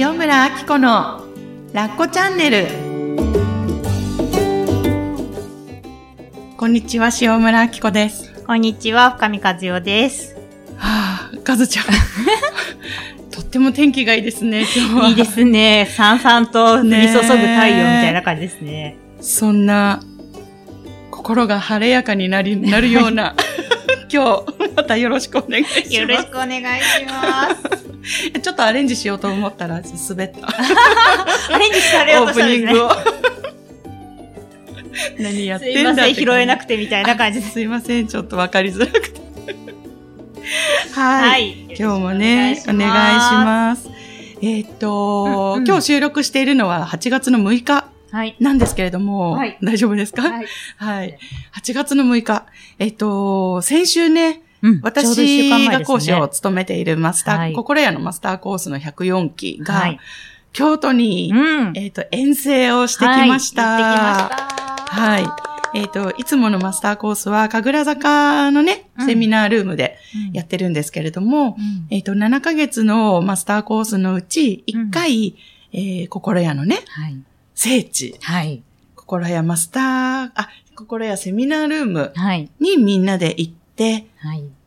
塩村あき子のラッコチャンネルこんにちは塩村あき子ですこんにちは、深見和代です。はあかずちゃん とっても天気がいいですね今日はいいですね。さんさんと降り注ぐ太陽みたいな感じですね。そんな心が晴れやかになりなるような 今日またよろしくお願いしますよろしくお願いします。ちょっとアレンジしようと思ったら滑った。アレンジされようオーとしたんですね。プニングを。何やっすてんだっていません、拾えなくてみたいな感じです。すいません、ちょっとわかりづらくて。はい。はい。今日もね、お願いします。えーっと、うんうん今日収録しているのは8月の6日す。はい。なんですけれども、はい大丈夫ですか？はい。はい。8月の6日。えーっと、先週ね、うん私が講師を務めているマスター、はい心屋のマスターコースの104期が、はい。京都に、うん。えっ、と、遠征をしてきました。はい。えっ、と、いつものマスターコースは、神楽坂のね、うんセミナールームでうんやってるんですけれども、うんえっ、と、7ヶ月のマスターコースのうち、1回、えー心屋のね、はい。聖地、はい。心屋マスター、あ、心屋セミナールームはい。にみんなで行って、はい。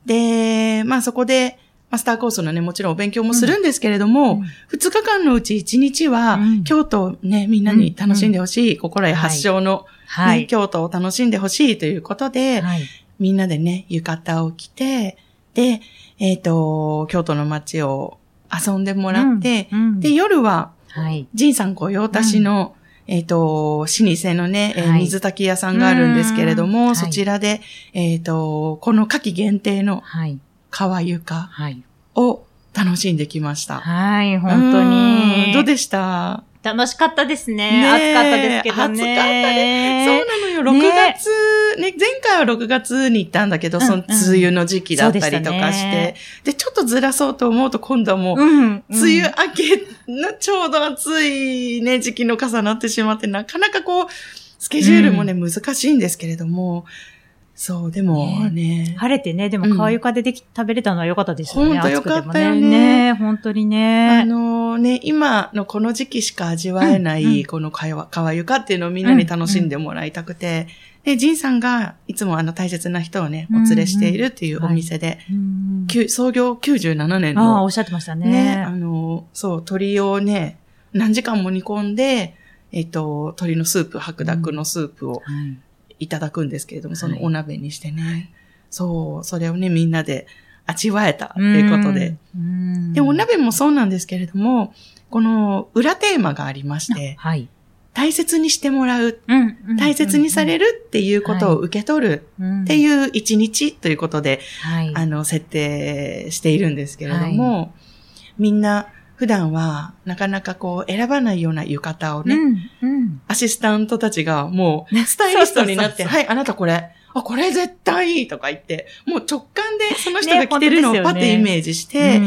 で、まあそこで、マスターコースのね、もちろんお勉強もするんですけれども、うん。2日間のうち1日は、うん。京都をね、みんなに楽しんでほしい、心屋発祥の、ねはい。京都を楽しんでほしいということで、はい。みんなでね、浴衣を着て、で、えっ、と、京都の街を遊んでもらって、うん。で、夜は、はい。仁さん御用達の、えっ、と、老舗のね、えーはい水炊き屋さんがあるんですけれども、うんそちらで、えっ、と、この夏季限定のはい。川床はい。を楽しんできました。はい。本当うんに。どうでした？楽しかったですね。暑かったですけどね。暑かったねそうなのよ。6ね月、ね、前回は6月に行ったんだけど、うんその梅雨の時期だったりとかして、でちょっとずらそうと思うと今度はもう、うん。梅雨明けのちょうど暑いね、時期の重なってしまって、なかなかこう、スケジュールもね、難しいんですけれども、そう、でもね、晴れてね、でも川床ででき、食べれたのは良かったですよね。ほんと良かったよねね。ね本当にあね。のね、今のこの時期しか味わえない、うんうんこの川川床っていうのをみんなに楽しんでもらいたくて、で、ジンさんがいつもあの大切な人をね、お連れしているっていうお店で、うんきゅ創業97年ああ、のおっしゃってましたね、あね。の、そう、鶏をね、何時間も煮込んで、えっと、鶏のスープ、白濁のスープをはいいただくんですけれども、そのはいお鍋にしてね。そう、それをね、みんなで味わえたっていうことで。。うんで、お鍋もそうなんですけれども、この裏テーマがありまして、はい。大切にしてもらう、うん大切にされるるっていうことを受け取るってういう一日ということで、ん。はい。あの、設定しているんですけれども、みんな普段はなかなかこう選ばないような浴衣をね、うん。うん。アシスタントたちがもうスタイリストになって、はい、あなたこれ、あ、これ絶対いいとか言って、もう直感でその人がね着てるのをパッてイメージして、うん。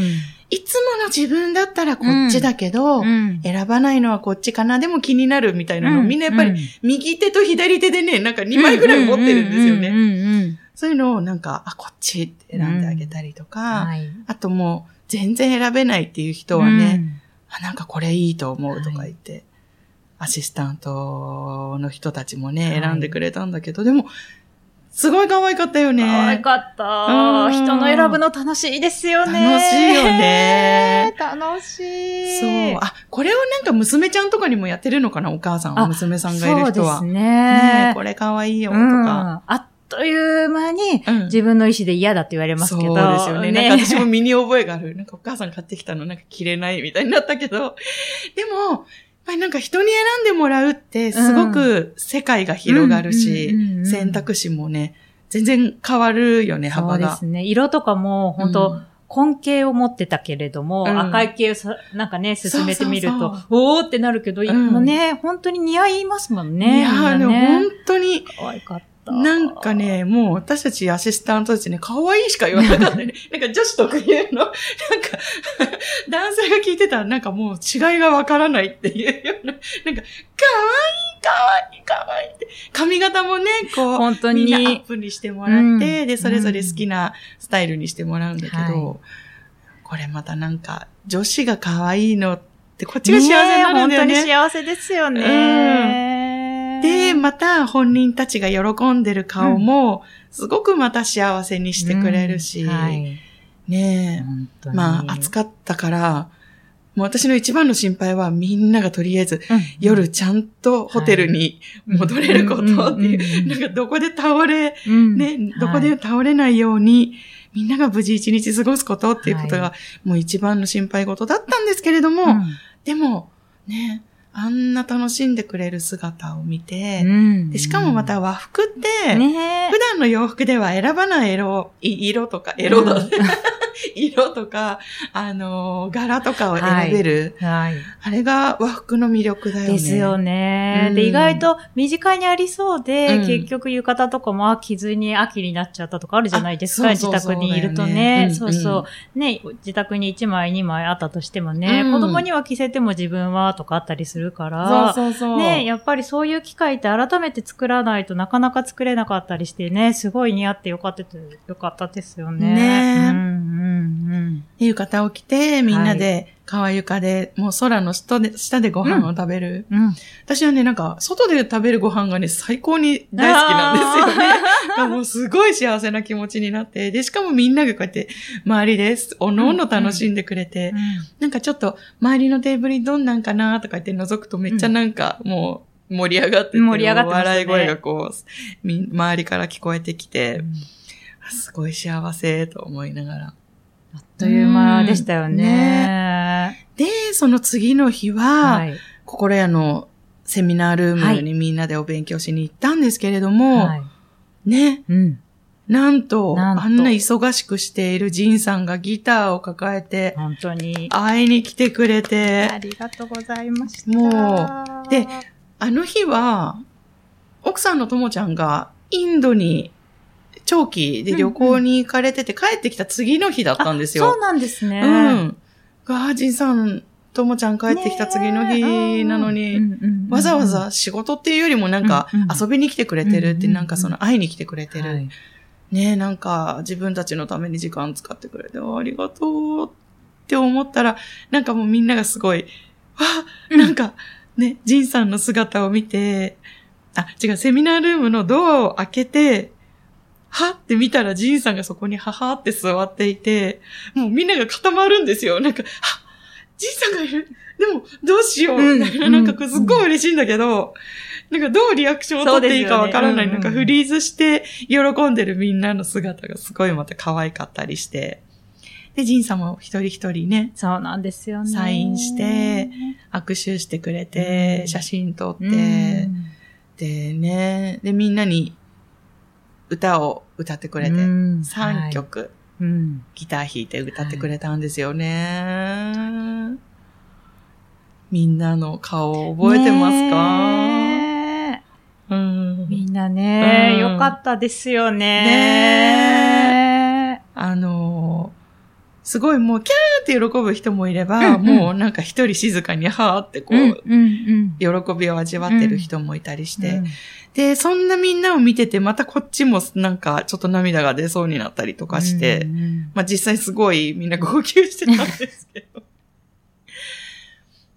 いつもの自分だったらこっちだけど、うん。選ばないのはこっちかな、でも気になるみたいなのを、うん。みんなやっぱりうん。右手と左手でね、なんか2枚ぐらい持ってるんですよね。そういうのをなんか、あ、こっちって選んであげたりとか、はい。あともう全然選べないっていう人はね、あ、なんかこれいいと思うとか言って、アシスタントの人たちもね、はい選んでくれたんだけど、でも、すごい可愛かったよね。可愛かったうん。人の選ぶの楽しいですよね。楽しいよね。楽しい。そう。あ、これをなんか娘ちゃんとかにもやってるのかなお母さん、あ娘さんがいる人は。そうですねね。えこれ可愛いよとうんか。あっという間にうん自分の意思で嫌だって言われますけど。そうですよね。なんか私も身に覚えがある。なんかお母さん買ってきたのなんか着れないみたいになったけど、でも、やっぱりなんか人に選んでもらうってすごく世界が広がるし選択肢もね、全然変わるよね、そう幅が。ですね。色とかも本当、うん根系を持ってたけれども、うん赤い系をさなんかね、進めてみると、そうそうおーってなるけど、ん今ね、本当に似合いますもんいね。やー、みんなでも本ね。当に、可愛かった。なんかね、もう私たちアシスタントたちね、可愛いしか言わなかったね。なんか女子特有の、なんか、男性が聞いてたらなんかもう違いがわからないっていうような、なんか、可愛い可愛い可愛いって。髪型もね、こう、本当にみんなアップにしてもらって、うんで、それぞれ好きなスタイルにしてもらうんだけど、はいこれまたなんか、女子が可愛いのて、こっちが幸せになるんだよね。ねえ本当に幸せですよね。で、また本人たちが喜んでる顔も、すごくまた幸せにしてくれるし、うんはい。ねえ。まあ、暑かったから、もう私の一番の心配はみんながとりあえずうん夜ちゃんとホテルに戻れることっていう、なんかどこで倒れ、うんね、どこで倒れないように、みんなが無事一日過ごすことっていうことはが、もう一番の心配事だったんですけれども、うん。でも、ね、あんな楽しんでくれる姿を見て、うん。でしかもまた和服って、ね。普段の洋服では選ばない色、い色とか、色だ、うん 色とか、あのー柄とかを選べる、はい。あれが和服の魅力だよね。ですよね。うんで、意外と身近にありそうで、うん結局浴衣とかもあ着ずに秋になっちゃったとかあるじゃないですか、あ自宅にいるとねそうそう。ね、自宅に1枚2枚あったとしてもね、うん子供には着せても自分はとかあったりするから、そうそうそう。ね、やっぱりそういう機会って改めて作らないとなかなか作れなかったりしてね、すごい似合ってよかったて、よかったですよね。ねうんうん浴衣を着て、みんなで川床で、もう空の下で下でご飯を食べる。うん。うん。私はね、なんか、外で食べるご飯がね、最高に大好きなんですよね。もうすごい幸せな気持ちになって、で、しかもみんながこうやって、周りです。おのおの楽しんでくれて、なんかちょっと、周りのテーブルにどんなんかなとか言って覗くとめっちゃなんか、もう、盛り上がってて、盛り上がってね笑い声がこう、み周りから聞こえてきて、うんあすごい幸せと思いながら。という間でしたよね。で、その次の日は、はい。心屋のセミナールームにみんなでお勉強しに行ったんですけれども、はいね、うん。なんとあんな忙しくしているジンさんがギターを抱えて、本当に。会いに来てくれあて、りがとうございました。もうであの日は、奥さんのともちゃんがインドに長期で旅行に行かれてて帰ってきた次の日だったんですよ。そうなんですね。うん。が、ジンさん、ともちゃん帰ってきた次の日なのに、わざわざ仕事っていうよりもなんか遊びに来てくれてるって、なんかその会いに来てくれてる。はいねなんか自分たちのために時間使ってくれて、ありがとうって思ったら、なんかもうみんながすごい、わうんなんかね、ジンさんの姿を見て、あ、違う、セミナールームのドアを開けて、はって見たらジンさんがそこにははって座っていて、もうみんなが固まるんですよ。なんか、はジンさんがいる。でも、どうしよう。うんみたいななんかすっごい嬉しいんだけど、なんかどうリアクションを取っていいかわからない。そうですよねなんかフリーズして喜んでるみんなの姿がすごいまた可愛かったりして。で、ジンさんも一人一人ね、そうなんですよね。サインして握手してくれて、うん写真撮って、うんでね、で、みんなに歌を歌ってくれて、うん3曲、はい。うん。ギター弾いて歌ってくれたんですよね。みんなの顔を覚えてますか、うん。みんなね、うん。よかったですよね。ねあのーすごいもうキャーって喜ぶ人もいれば、うんうん。もうなんか一人静かにはーってこう、うんうん喜びを味わってる人もいたりして、うん。で、そんなみんなを見てて、またこっちもなんかちょっと涙が出そうになったりとかして、うんうん。まあ実際すごいみんな号泣してたんですけど。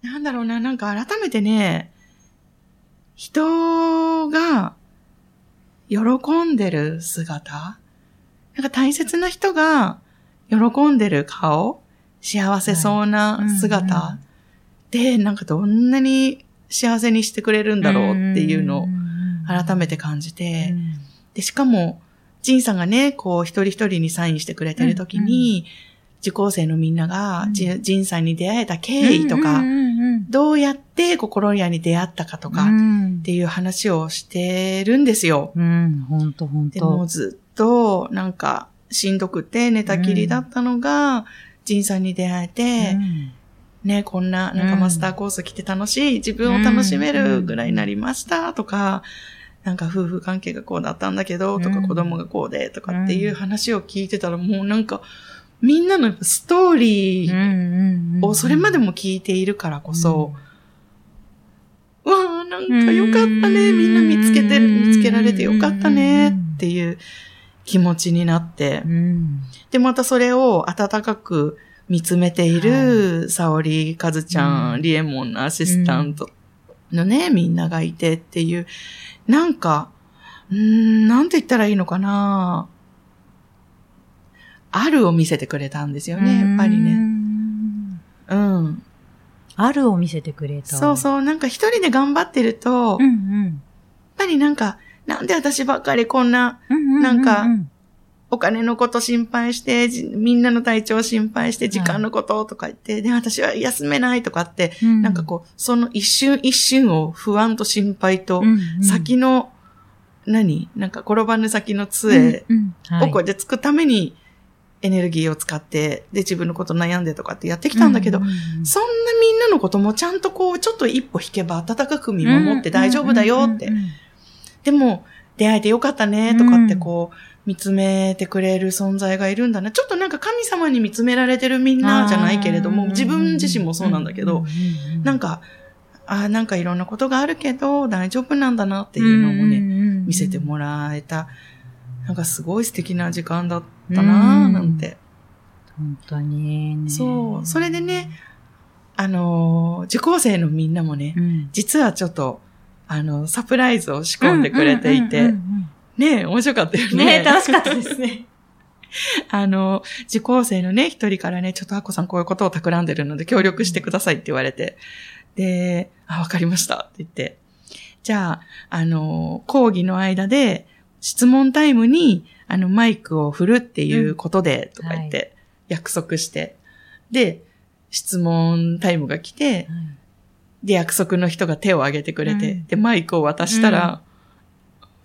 なんだろうな、なんか改めてね、人が喜んでる姿？なんか大切な人が喜んでる顔幸せそうな姿、はい。うんうんで、なんかどんなに幸せにしてくれるんだろうっていうのを改めて感じて、で、しかも、ジンさんがね、こう、一人一人にサインしてくれてる時に、受講生のみんなが、うん。ジジンさんに出会えた経緯とか、どうやって心屋に出会ったかとか、っうん。ていう話をしてるんですよ。うん、ほんとほんでもと。ずっと、なんか、しんどくて寝たきりだったのが、ジンさんに出会えて、うん。ね、こんな、なんかうんマスターコース来て楽しい、自分を楽しめるぐらいになりましたとか、なんか夫婦関係がこうだったんだけど、とかうん子供がこうで、とかっていう話を聞いてたらもうなんか、みんなのストーリーをそれまでも聞いているからこそ、わあ、なんかよかったね、みんな見つけてる、見つけられてよかったね、っていう気持ちになってう、ん、で、またそれを温かく見つめている、沙織かずちゃん、うんリエモンのアシスタントのね、みんながいてっていう、なんか、うーん、なんて言ったらいいのかなあるを見せてくれたんですよね、やっぱりうね。ん。うん。あるを見せてくれた。そうそう、なんか一人で頑張ってると、うやっんうん。ぱりなんか、なんで私ばっかりこんなうなんかお金のこと心配して、じみんなの体調心配して、時間のこととか言って、で、私は休めないとかって、うん。なんかこう、その一瞬一瞬を不安と心配と、うんうん。先の、何？なんか転ばぬ先の杖をこうやってつくためにエネルギーを使って、で、自分のこと悩んでとかってやってきたんだけど、そんなみんなのこともちゃんとこう、ちょっと一歩引けば温かく見守って大丈夫だよって。でも、出会えてよかったねとかってこう、見つめてくれる存在がいるんだな。ちょっとなんか神様に見つめられてるみんなじゃないけれども、自分自身もそうなんだけど、、なんか、ああ、なんかいろんなことがあるけど、大丈夫なんだなっていうのもね、ね見せてもらえた。なんかすごい素敵な時間だったなぁ、なんて。本当にね。そう。それでね、あのー受講生のみんなもね、うん、実はちょっと、あの、サプライズを仕込んでくれていて、ねえ面白かったよね。うんね楽しかったですね。あの、受講生のね、一人からね、ちょっとアッコさんこういうことを企んでるので協力してくださいって言われて、で、あ、わかりました。って言って、じゃあ、あの、講義の間で質問タイムに、あの、マイクを振るっていうことで、とか言って、約束して、で、質問タイムが来て、で、約束の人が手を挙げてくれて、うんで、マイクを渡したら、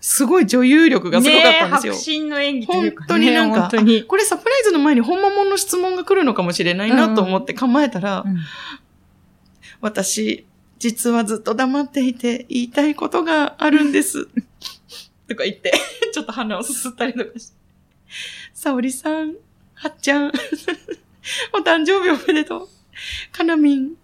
すごい女優力がすごかったんですよ。ねえ迫真の演技とい本うか、ね。当になんか。これサプライズの前に本物の質問が来るのかもしれないなと思って構えたら、うん私、実はずっと黙っていて言いたいことがあるんです。とか言って、ちょっと鼻をすすったりとかして。沙織さん、はっちゃん、お誕生日おめでとう。かなみん、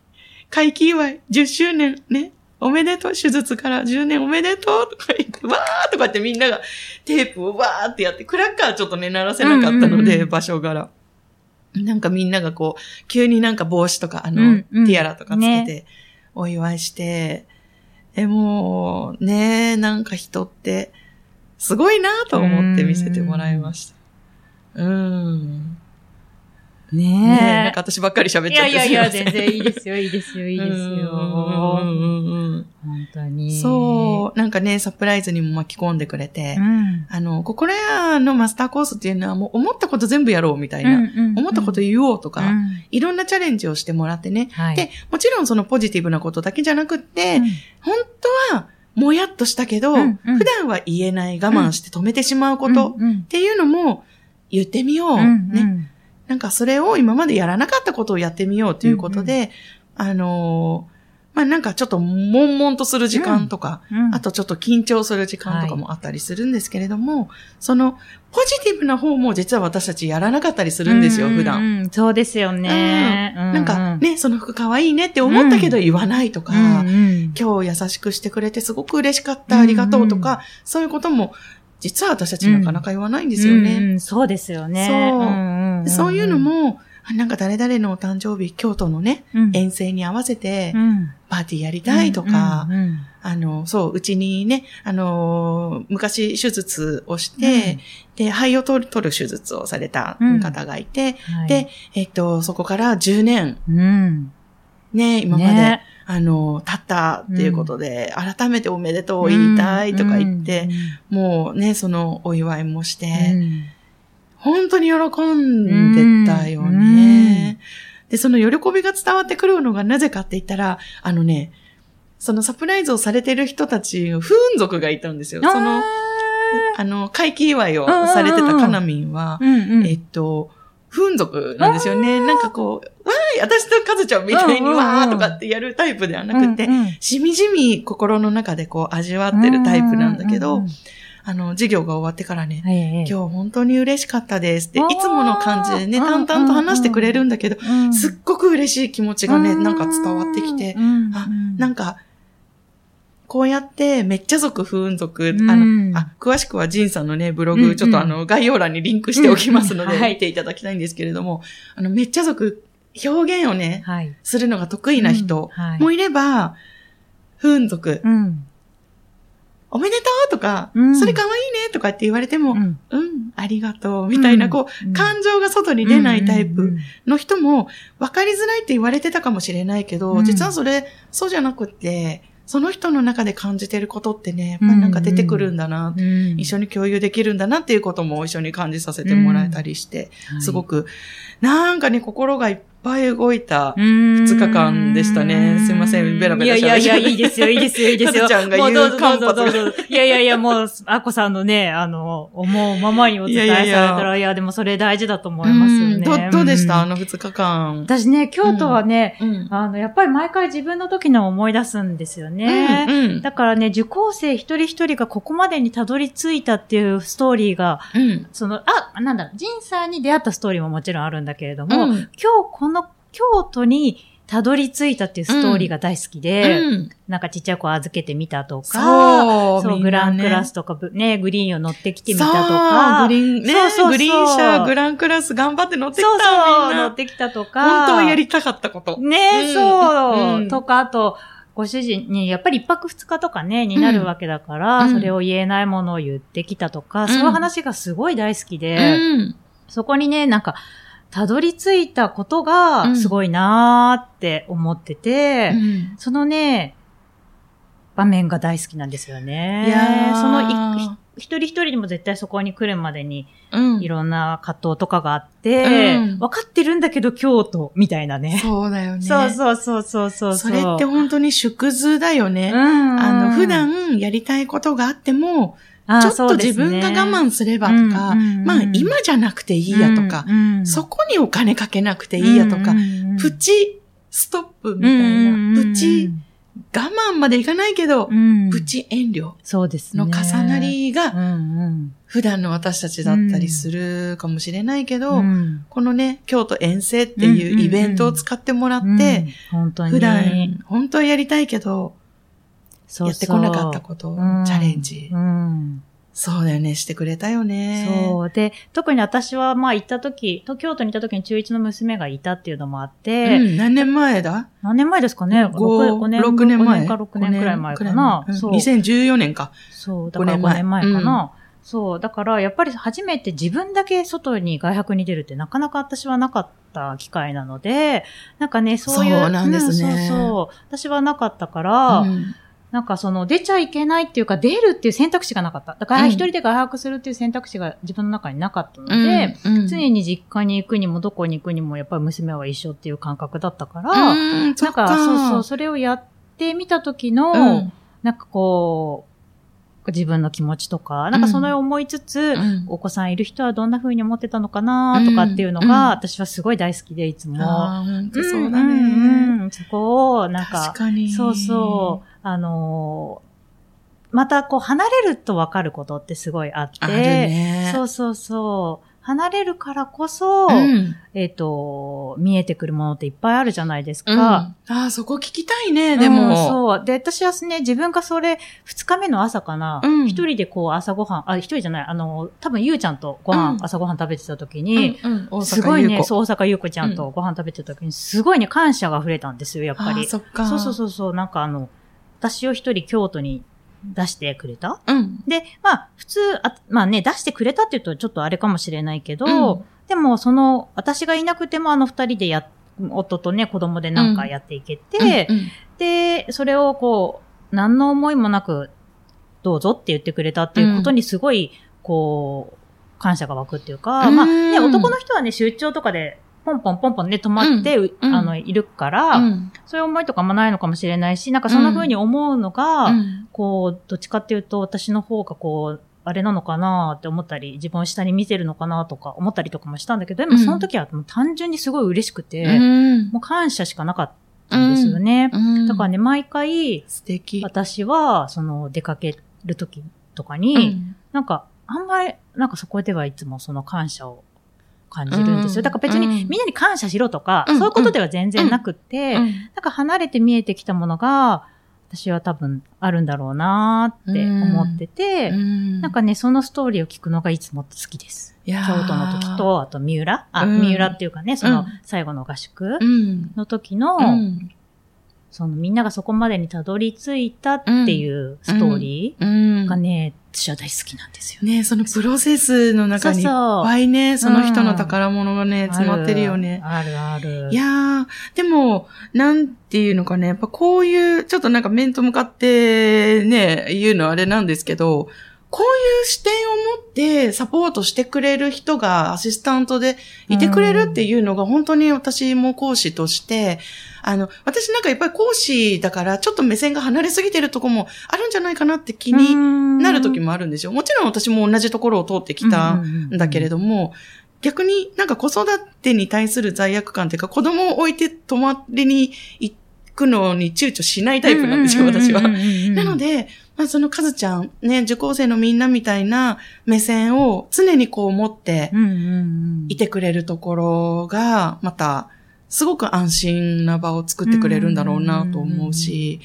会期祝い10周年ね。おめでとう。手術から10年おめでとう。とか言って、わーとかってみんながテープをわーってやって、クラッカーちょっとね、鳴らせなかったので、場所柄。なんかみんながこう、急になんか帽子とか、あの、うんうんティアラとかつけてね、お祝いして、でもう、ねなんか人って、すごいなと思って見せてもらいました。うん。ねえ、なんねか私ばっかり喋っちゃってやいやいや、すません全然いいですよ、いいですよ、いいですよ。本当に。そう、なんかね、サプライズにも巻き込んでくれて、うん。あの、心屋のマスターコースっていうのはもう思ったこと全部やろうみたいな、思ったこと言おうとか、うんいろんなチャレンジをしてもらってね。はい。で、もちろんそのポジティブなことだけじゃなくって、うん本当はもやっとしたけど、うんうん普段は言えない我慢して止めてしまうことっていうのも言ってみよう。うんね。うんなんかそれを今までやらなかったことをやってみようということで、あのーまあなんかちょっと悶々とする時間とか、うん。あとちょっと緊張する時間とかもあったりするんですけれども、そのポジティブな方も実は私たちやらなかったりするんですよ、う普段。うんうん。そうですよね。うなんか、ね、その服可愛いねって思ったけど言わないとか、うんうん今日優しくしてくれてすごく嬉しかった、ありがとうとか、そういうことも、実は私たちなかなか言わないんですよね。うんうんそうですよね。そう。んんんん。そういうの、も、あなんか誰々のお誕生日、京都のね、うん。遠征に合わせてう、ん。パーティーやりたいとか、うんうんあの、そう、うちにね、あのー昔手術をして、で、肺を取る取る手術をされた方がいて、はい。で、えっと、そこから10年、うん。ね、今まで、ねあの、経ったっていうことで、改めておめでとう言いたいとか言って、もうね、そのお祝いもして、うん。本当に喜んでたよね。で、その喜びが伝わってくるのがなぜかって言ったら、あのね、そのサプライズをされてる人たち、不運族がいたんですよ。その、あの、会期祝いをされてたカナミンは、うんうん。えっと、不運族なんですよね。なんかこう、私とカズちゃんみたいにわーとかってやるタイプではなくて、うんうんしみじみ心の中でこう味わってるタイプなんだけど、うんうんあの、授業が終わってからね、ええ今日本当に嬉しかったですって、いつもの感じでね、うん淡々と話してくれるんだけど、うんすっごく嬉しい気持ちがね、なんか伝わってきて、うんあ、なんか、こうやって、めっちゃ族、不運族、うん。あの、あ、詳しくはジンさんのね、ブログ、うんうん。ちょっとあの、概要欄にリンクしておきますので、見ていただきたいんですけれども、あの、めっちゃ族表現をね、はい。するのが得意な人うんはい。もいれば、風俗、うん。おめでとうとか、うん。それかわいいねとかって言われても、ううん、ん。ありがとう、みたいな、こう、うん。感情が外に出ないタイプ。うんうんの人も、分かりづらいって言われてたかもしれないけど、うん。実はそれ、そうじゃなくって、その人の中で感じてることってね、やっぱりなんか出てくるんだな、うん。一緒に共有できるんだなっていうことも一緒に感じさせてもらえたりして、すごく、なんかね、心がいっぱい動いた、二日間でしたねすいませんベラベラいやいやいや、喋っちゃっていいですよ、いいですよ、いいですよ。ちゃんが言うぞどうぞどうぞ。いやいやいや、もう、あこさんのね、あの、思うままにお伝えされたら、いいやいやいやでもそれ大事だと思いますよね。うんどどうでした、あんの二日間。私ね、京都はね、うん。あの、やっぱり毎回自分の時の思い出すんですよね。うんうんだからね、受講生一人一人がここまでにたどり着いたっていうストーリーが、うん。その、あ、なんだろう、ジンさんに出会ったストーリーももちろんあるんだけれども、うん今日この京都にたどり着いたっていうストーリーが大好きで、うん。なんかちっちゃい子預けてみたとか、そう、ね。グランクラスとか、ぶね、グリーンを乗ってきてみたとか、グリーン、ね、そうそうそう。グリーン車、グランクラス頑張って乗ってきた、そうそう。乗ってきたとか、本当はやりたかったこと。ね、うんそう、うん。とか、あと、ご主人にやっぱり一泊二日とかね、になるわけだから、うん。それを言えないものを言ってきたとか、ん。そういう話がすごい大好きで、うん。そこにね、なんか、たどり着いたことうがんすごいなーって思ってて、うんそのね、場面が大好きなんですよね。いやーその一人一人にも絶対そこに来るまでにうんいろんな葛藤とかがあって、うん分かってるんだけど京都みたいなね。そうだよね。そうそうそうそうそう。それって本当に縮図だよね。うん、あの、普段やりたいことがあっても、ちょっと自分が我慢すればとか、まあ今じゃなくていいやとか、そこにお金かけなくていいやとか、プチストップみたいな、プチ我慢までいかないけど、プチ遠慮そうですね。の重なりが普段の私たちだったりするかもしれないけど、うん。このね、京都遠征っていうイベントを使ってもらって、普段本当はやりたいけど、やってこなかったことチャレンジ。うんそうだよね、してくれたよね。そう。で、特に私は、まあ行った時、東京都に行った時に中1の娘がいたっていうのもあって、うん、何年前だ？何年前ですかね五 ?6 年6年前。5年か6年くらい前かな。うんそう。2014年か。そう、だから5 5年年前前かな。そう、だからやっぱり初めて自分だけ外に外泊に出るってなかなか私はなかった機会なので、なんかね、そういう。そうなんですねうんそうそう。私はなかったから、うんなんかその出ちゃいけないっていうか出るっていう選択肢がなかった。だからうん。一人で外泊するっていう選択肢が自分の中になかったので、うん常に実家に行くにもどこに行くにもやっぱり娘は一緒っていう感覚だったから、うん、そなんかそうそう、それをやってみた時の、うん。なんかこう、自分の気持ちとか、なんかその思いつつ、うんお子さんいる人はどんな風に思ってたのかなとかっていうのが、うんうん私はすごい大好きで、いつも。あーほんとそうだんね。んうんそこを、なんか。そうそう、あのーまたこう離れると分かることってすごいあって、ね。そうそうそう。離れるからこそ、うん。えっ、と、見えてくるものっていっぱいあるじゃないですか。うんああ、そこ聞きたいね、でうんも。そう。で、私はね、自分がそれ、二日目の朝かな、うん一人でこう朝ごはん、あ、一人じゃない、あの、多分ゆうちゃんとご飯、うん朝ごはん食べてた時うんに、うん、大阪すごいね、そう、大阪ゆうこちゃんとご飯食べてた時に、すごいね、感謝が溢れたんですよ、やっぱり。そっか。そうそうそうそう、なんかあの、私を一人京都に出してくれた？うん。で、まあ、普通、あまあね、出してくれたって言うとちょっとあれかもしれないけど、うん。でも、その、私がいなくてもあの二人でや、夫とね、子供でなんかやっていけて、うん。うん。で、それをこう、何の思いもなく、どうぞって言ってくれたっていうことにすごい、こう、感謝が湧くっていうか、うん。まあね、男の人はね、出張とかで、ポンポンポンポンね、止まって、ううん。あの、いるから、うん。そういう思いとかもないのかもしれないし、なんかそんな風に思うのが、うん。こう、どっちかっていうと、私の方がこう、あれなのかなって思ったり、自分を下に見てるのかなとか思ったりとかもしたんだけど、でもその時はもう単純にすごい嬉しくて、うん。もう感謝しかなかったんですよね。うん。だからね、毎回、素敵。私は、その、出かける時とかうに、んなんか、あんまり、なんかそこではいつもその感謝を感じるんですよ。うん。だから別にうん。みんなに感謝しろとか、うん。そういうことでは全然なくって、うん。なん。か離れて見えてきたものが、私は多分あるんだろうなーって思ってて、うん。なんかね、そのストーリーを聞くのがいつも好きです。京都の時、と、あと三浦？あ、うん。三浦っていうかね、そうのん。最後の合宿うん。の時の、うん。そのみんながそこまでにたどり着いたっていうストーリうんーがね、私は大好きなんですよ。ねそのプロセスの中にいっぱいね、その人の宝物がね、詰まってるよね。あるある。いやー、でも、なんていうのかね、やっぱこういう、ちょっとなんか面と向かってね、言うのはあれなんですけど、こういう視点を持ってサポートしてくれる人がアシスタントでいてくれるっていうのが本当に私も講師として、あの、私なんかやっぱり講師だからちょっと目線が離れすぎてるとこもあるんじゃないかなって気になる時もあるんですよ。もちろん私も同じところを通ってきたんだけれども、逆になんか子育てに対する罪悪感っていうか、子供を置いて泊まりに行くのに躊躇しないタイプなんですよ、私は。ななの、で、まあ、そのカズちゃん、ね、受講生のみんなみたいな目線を常にこう持っていてくれるところが、また、すごく安心な場を作ってくれるんだろうなと思うし、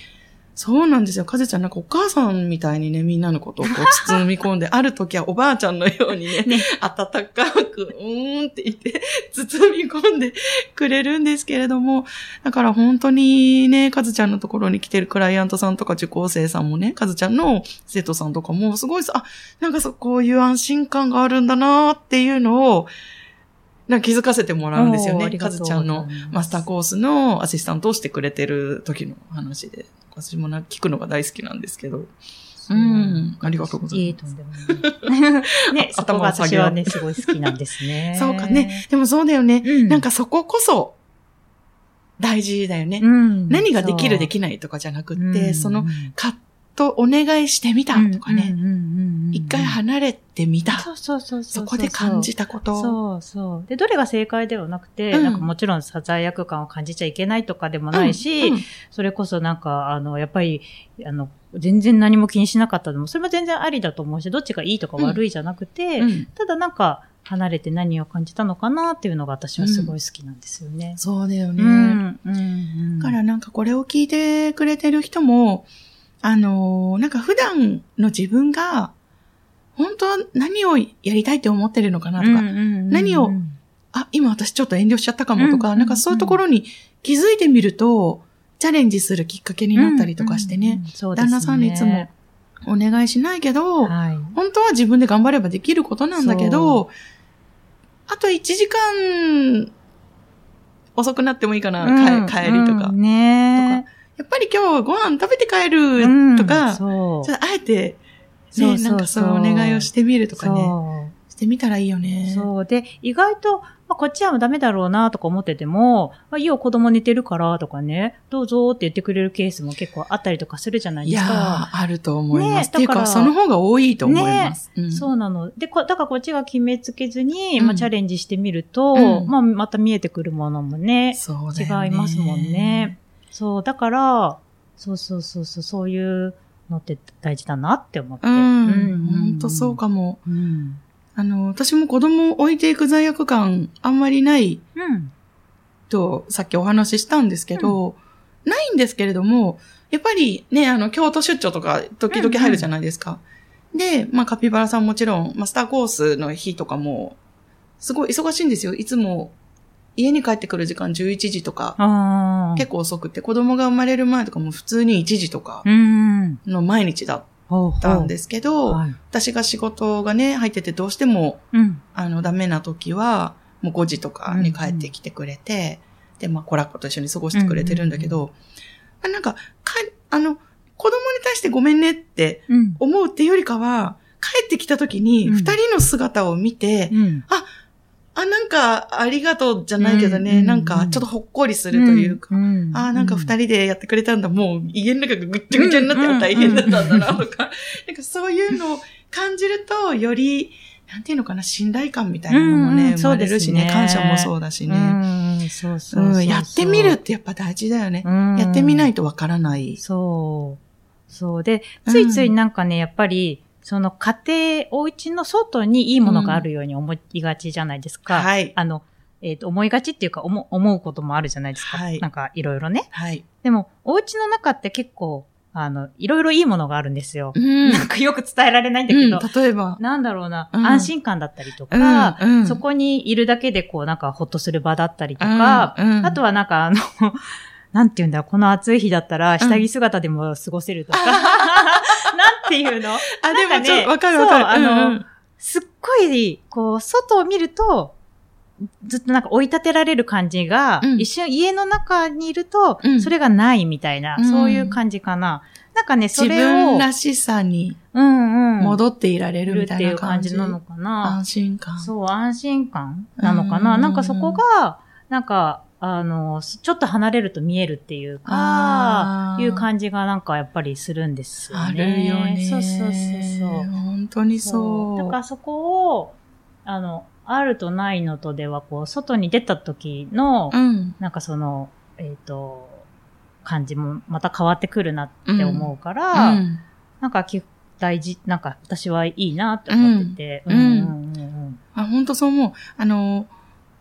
そうなんですよ。カズちゃんなんかお母さんみたいにね、みんなのことをこう包み込んで、ある時はおばあちゃんのようにね、ね温かく、うーんって言って、包み込んでくれるんですけれども、だから本当にね、カズちゃんのところに来てるクライアントさんとか受講生さんもね、カズちゃんの生徒さんとかもすごいさ、あ、なんかそう、こういう安心感があるんだなーっていうのを、なんか気づかせてもらうんですよね。おーありがとうカズちゃんのマスターコースのアシスタントをしてくれてる時の話で、私もな聞くのが大好きなんですけど。うんありがとうございますいい。ね、そこが私はね、すごい好きなんですね。そうかね。でもそうだよね。うんなんかそここそ大事だよね。うん何ができるでききないとかじゃなくって、その、カットお願いしてみたとかね。一回離れてみた。そうそうそうそこで感じたこと。そうそう。で、どれが正解ではなくて、うんなんかもちろんさ罪悪感を感じちゃいけないとかでもないし、うんうんそれこそなんか、あの、やっぱり、あの、全然何も気にしなかったでも、それも全然ありだと思うし、どっちがいいとか悪いじゃなくて、うんただなんか、離れて何を感じたのかなっていうのが私はすごい好きなんですよね。そうだよね。うん。うん。だからなんかこれを聞いてくれてる人も、あのーなんか普段の自分が、本当は何をやりたいって思ってるのかなとか、何何をあ、今私ちょっと遠慮しちゃったかもとか、うんなんかそういうところに気づいてみると、チャレンジするきっかけになったりとかしてね、、旦那さんにいつもお願いしないけど、はい。本当は自分で頑張ればできることなんだけど、あと1時間遅くなってもいいかな、か帰りとか。うん。ねやっぱり今日ご飯食べて帰えるとか、そうちょっとあえて、ね、そうそうそうなんかそういうお願いをしてみるとかね、そうしてみたらいいよね。そう。で、意外と、まあ、こっちはダメだろうなとか思ってても、まあ、いいよ、子供寝てるからとかね、どうぞって言ってくれるケースも結構あったりとかするじゃないいやですか。ー、あると思います。ねっていうか、だからその方が多いと思います。うんそうなの。で、こだからこっちが決めつけずに、うんまあ、チャレンジしてみると、うんまあ、また見えてくるものもね、そうだよね違いますもんね。。そう、だから、そうそうそうそう、そういうのって大事だなって思って。うん。本当そうかも。うん。あの、私も子供を置いていく罪悪感あんまりないうん。と、さっきお話ししたんですけど、ないんですけれども、やっぱりね、あの、京都出張とか時々入るじゃないですか。で、まあ、カピバラさんもちろん、マスターコースの日とかも、すごい忙しいんですよ。いつも、家に帰ってくる時間11時とか、ああ。結構遅くて、子供が生まれる前とかも普通に1時とかうん。の毎日だったんですけど、はい。私が仕事がね、入っててどうしても、うん。あの、ダメな時は、もう5時とかに帰ってきてくれて、で、まあ、コラッコと一緒に過ごしてくれてるんだけど、あなんか、か、あの、子供に対してごめんねってうん。思うっていうよりかは、帰ってきた時にうん二人の姿を見て、うん。あ、なんか、ありがとうじゃないけどね、うん。うんなんか、ちょっとほっこりするというか、ん。ああ、なんか二人でやってくれたんだ、もう家の中がぐっちゃぐちゃになってうん大変だったんだな、とか、なんかそういうのを感じると、より、なんていうのかな、信頼感みたいなのもね、うんうん。生まれるしね。ね感謝もそうだしね。うん、そうそうそうやってみるってやっぱ大事だよね。やってみないとわからない。そう。そう。で、ついついなんかね、やっぱり、その家庭、お家の外にいいものがあるように思いがちじゃないですか。はい。あの、えっ、と、思いがちっていうか、思う思うこともあるじゃないですか。はいなんか、いろいろね。はい。でも、お家の中って結構、あの、いろいろいいものがあるんですよ。うん。なんかよく伝えられないんだけど、うん例えば。なんだろうな、うん安心感だったりとか、うんうんそこにいるだけでこうなんかほっとする場だったりとか、うんうんあとはなんかあの、なんて言うんだろう、この暑い日だったら下着姿でも過ごせるとか、なんていうの？あ、でもちょっとわかるわかる。そうあのうんうんすっごい、こう、外を見ると、ずっとなんか追い立てられる感じが、うん一瞬家の中にいるとう、んそれがないみたいな、うんそういう感じかな。なんかね、そ自れを、分らしさにうんうん。戻っていられるみたいるっていうな感じ。感じなのかな。安心感。そう、安心感なのかな。うんなんかそこが、なんか、あの、ちょっと離れると見えるっていうかいう感じがなんかやっぱりするんですよね。あるよね。そうそうそうそう。本当にそう。だからそこを、あの、あるとないのとでは、こう、外に出た時の、うん。なんかその、えっ、と、感じもまた変わってくるなって思うから、うんなんかき大事、なんか私はいいなって思ってて、うんうんうんうんあ、本当そう思う。あの、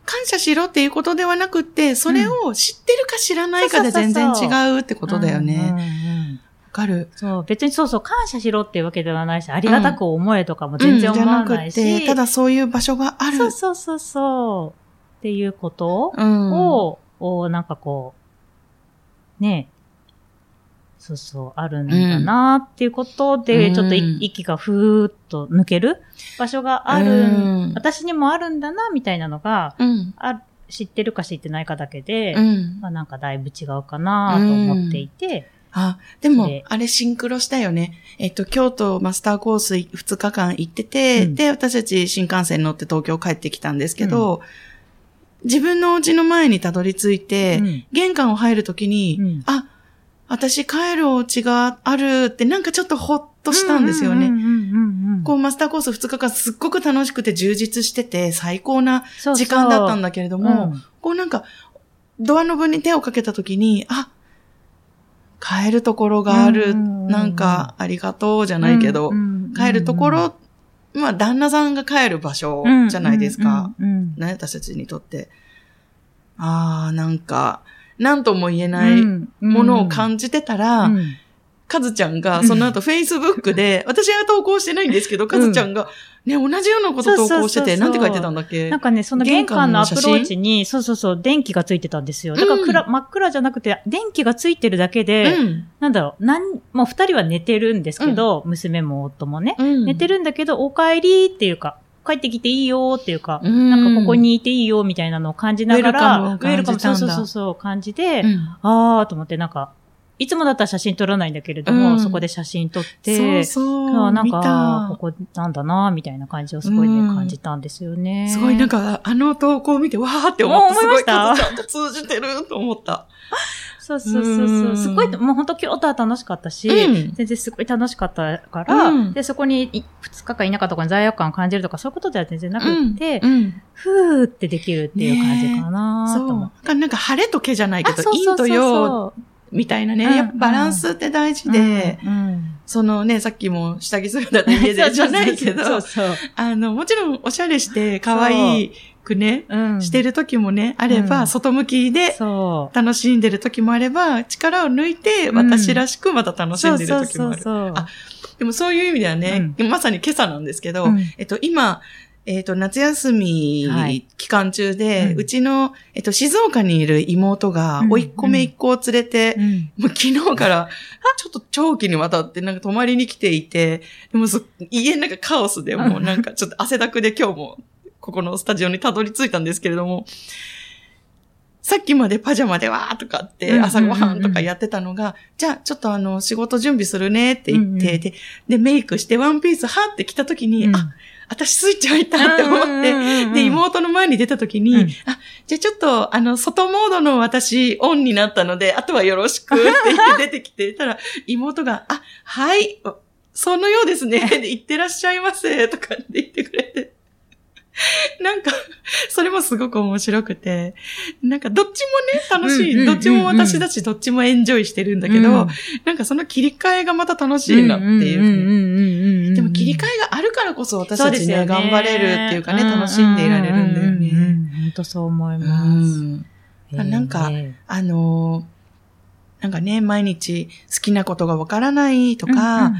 感謝しろっていうことではなくって、それを知ってるか知らないかで全然違うってことだようんうんね。わうんかる。そう、別にそうそう、感謝しろっていうわけではないし、ありがたく思えとかも全然思わないし、うんじゃなくて、ただそういう場所がある。そうそうそうそう、っていうことうん。を、をなんかこう、ねそうそう、あるんだなっていうことで、うん。ちょっとい息がふーっと抜ける場所がある、うん。私にもあるんだな、みたいなのが、うん。あ知ってるか知ってないかだけで、うん。まあなんかだいぶ違うかなと思っていて、あ、でもで、あれシンクロしたよね。えっと、京都マスターコース2日間行ってて、うん。で、私たち新幹線乗って東京帰ってきたんですけど、自分のお家の前にたどり着いて、うん。玄関を入るときに、うん。あ、私帰るお家があるってなんかちょっとほっとしたんですよね。こうマスターコース2日間すっごく楽しくて充実してて最高なそうそう時間だったんだけれども、うんこうなんか、ドアノブに手をかけたときに、あ、帰るところがある、うんなんか、ありがとうじゃないけど、うんうん帰るところ、まあ、旦那さんが帰る場所じゃないですか。。うんうんうんね、私たちにとって。ああ、なんか、なんとも言えないうん。ものを感じてたら、うん。かずちゃんが、その後、フェイスブックで、私は投稿してないんですけど、かずちゃんが、ね、同じようなこと投稿してて、なんて書いてたんだっけ？なんかね、その玄関のアプローチに、そうそうそう、電気がついてたんですよ。だから暗、真っ暗じゃなくて、電気がついてるだけで、うん。なんだろう、なん、もう二人は寝てるんですけど、娘も夫もね、うん。寝てるんだけど、お帰りっていうか、帰ってきていいよっていうか、うん。なんかここにいていいよみたいなのを感じながら、ウェルカムそうそうそうそう、感じで、うん。あーと思ってなんか、いつもだったら写真撮らないんだけれども、うん。そこで写真撮っそうて、そう。あなん見か、た。ここなんだな、みたいな感じをすごいね、うん。感じたんですよね。すごいなんか、あの投稿を見て、わーって思って、すごいちゃんと通じてると思った。そうそうそうそう。う。ん。すごい、もう本当京都は楽しかったし、うん。全然すごい楽しかったから、うん。で、そこにい2日間いなかったとかに罪悪感感じるとか、そういうことでは全然なくって、うん。ふーってできるっていう感じかなそう。と思って。なんか晴れと毛じゃないけど、あそうそうそう陰と陽そうみたいなね、うん。やっぱバランスって大事で、そのね、さっきも下着姿で家でじゃないけど、そうそう。そう。あの、もちろんおしゃれして可愛くね、うん。してる時もね、あれば、うん。外向きで。楽しんでる時もあれば、力を抜いてうん。私らしくまた楽しんでる時もある。あでもそういう意味ではね、まさに今朝なんですけど、うん。えっと、今、えっと、夏休みはい。期間中で、うん。うちの、えっと、静岡にいる妹がう、ん。甥っ子めいっ子を連れて、うん。もう昨日から、ちょっと長期にわたってなんか泊まりに来ていて、でもそ家の中カオスでもうなんかちょっと汗だくで今日もここのスタジオにたどり着いたんですけれども、さっきまでパジャマでわーとかって朝ごはんとかやってたのが、じゃあちょっとあの仕事準備するねって言って、で、でメイクしてワンピースはって来た時に、うん。あ、私スイッチ入ったって思って、で、妹の前に出た時に、うん。あ、じゃあちょっと、あの、外モードの私、オンになったので、あとはよろしくって言って 出てきて、たら、妹が、あ、はい、おそのようですね、で、行ってらっしゃいませ、とかって言ってくれて。なんか、それもすごく面白くて、なんかどっちもね、楽しい。うんうんうんうんどっちも私だし、どっちもエンジョイしてるんだけど、うん。なんかその切り替えがまた楽しいなっていうでも切り替えがあるからこそ私たちね、ね。頑張れるっていうかね、楽しんでいられるんだよね。本当そう思います。うん。へーなんかあのーなんかね、毎日好きなことがわからないとか、うん。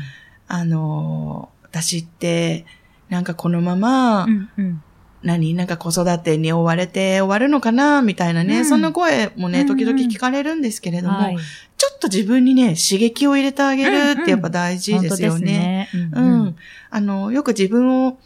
あのー私って、なんかこのまま、うんうん。何？なんか子育てに追われて終わるのかな？みたいなね、うん。そんな声もね、うんうん。時々聞かれるんですけれども、はい。ちょっと自分にね、刺激を入れてあげるってやっぱ大事ですよね。本当ですね。ううん。ん。あの、よく自分を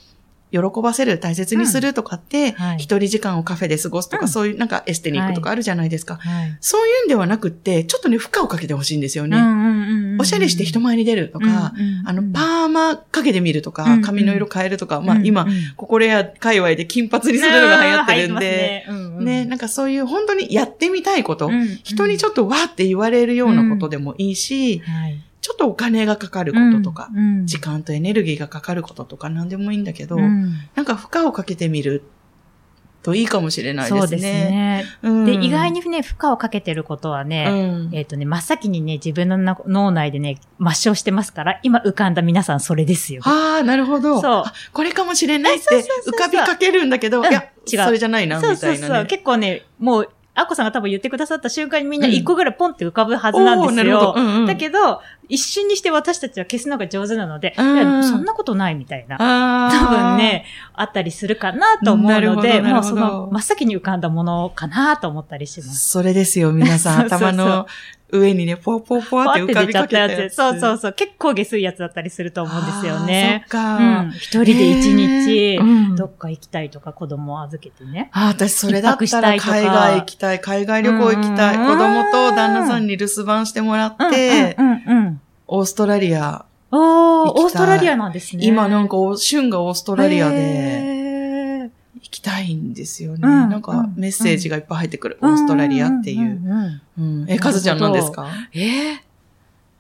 喜ばせる、大切にするとかって、はい。一人時間をカフェで過ごすとか、うん。そういうなんかエステに行くとかあるじゃないですか。はい。そういうんではなくって、ちょっとね、負荷をかけてほしいんですよね。うんうんうんうんおしゃれして人前に出るとか、うんうんうんあの、パーマかけてみるとか、うんうん髪の色変えるとか、まあ今、うんうん。ここレア界隈で金髪にするのが流行ってるんで、うんうん。ね、なんかそういう本当にやってみたいこと、うん。人にちょっとわーって言われるようなことでもいいし、はいちょっとお金がかかることとか、うん時間とエネルギーがかかることとか何でもいいんだけど、うんなんか負荷をかけてみるといいかもしれないですね。そうですね。うんで、意外にね、負荷をかけてることはうね、んえっとね、真っ先にね、自分のな脳内でね、抹消してますから、今浮かんだ皆さんそれですよ。ああ、なるほど。そうあこれかもしれないってそうそうそうそう浮かびかけるんだけど、うんいや、違うそれじゃないな、みたそいうなね。そうそう。結構ね、もう、アッコさんが多分言ってくださった瞬間にみんな一個ぐらいポンって浮かぶはずなんですおーなるほどよ。うんうんだけど、一瞬にして私たちは消すのが上手なので、いうんやそんなことないみたいな。多分。ね、あったりするかなと思うので、もうその真っ先に浮かんだものかなと思ったりします。それですよ、皆さん。頭の上にね、ポワポワポワって浮かびかけたやつ。そうそうそう。結構下水やつだったりすると思うんですよね。そっか。うん。一人で一日、うんどっか行きたいとか子供を預けてね。あー、私それだったら海外行きたい、海外旅行行きたい。うん子供と旦那さんに留守番してもらって、うんうんうん。オーストラリア。おー、行きたいオーストラリアなんですね。今なんか、旬がオーストラリアで行きたいんですよね。うんなんかメッセージがいっぱい入ってくる。オーストラリアっていう。え、カズちゃんなんですか？えー、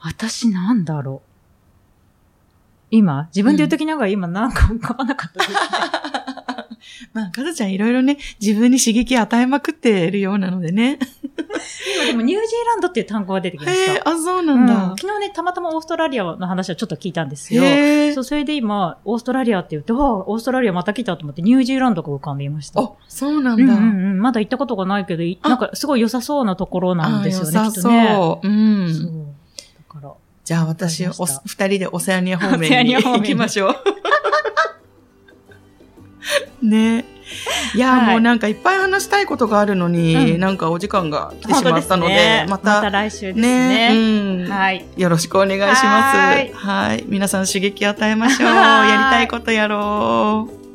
私なんだろう。今自分で言うときながら今なんか浮かばなかったですね。まあ、カズちゃんいろいろね、自分に刺激与えまくってるようなのでね。今でもニュージーランドっていう単語が出てきました。あ、そうなんだ。うん昨日ね、たまたまオーストラリアの話をちょっと聞いたんですよ。そう、それで今、オーストラリアって言って、わあ、オーストラリアまた来たと思って、ニュージーランドが浮かんでいました。あ、そうなうんんだ。うんうん。まだ行ったことがないけど、なんかすごい良さそうなところなんですよね、きっとね。そう。う。そん。う。だから、じゃあ私、お二人でオセアニア方面に行きましょう。ね いや、はいもうなんかいっぱい話したいことがあるのに、うんなんかお時間が来てしまったので、すね。ままたた、来週ですね、ね。うんはい。よろしくお願いします。はーいはい。皆さん刺激与えましょう。やりたいことやろう。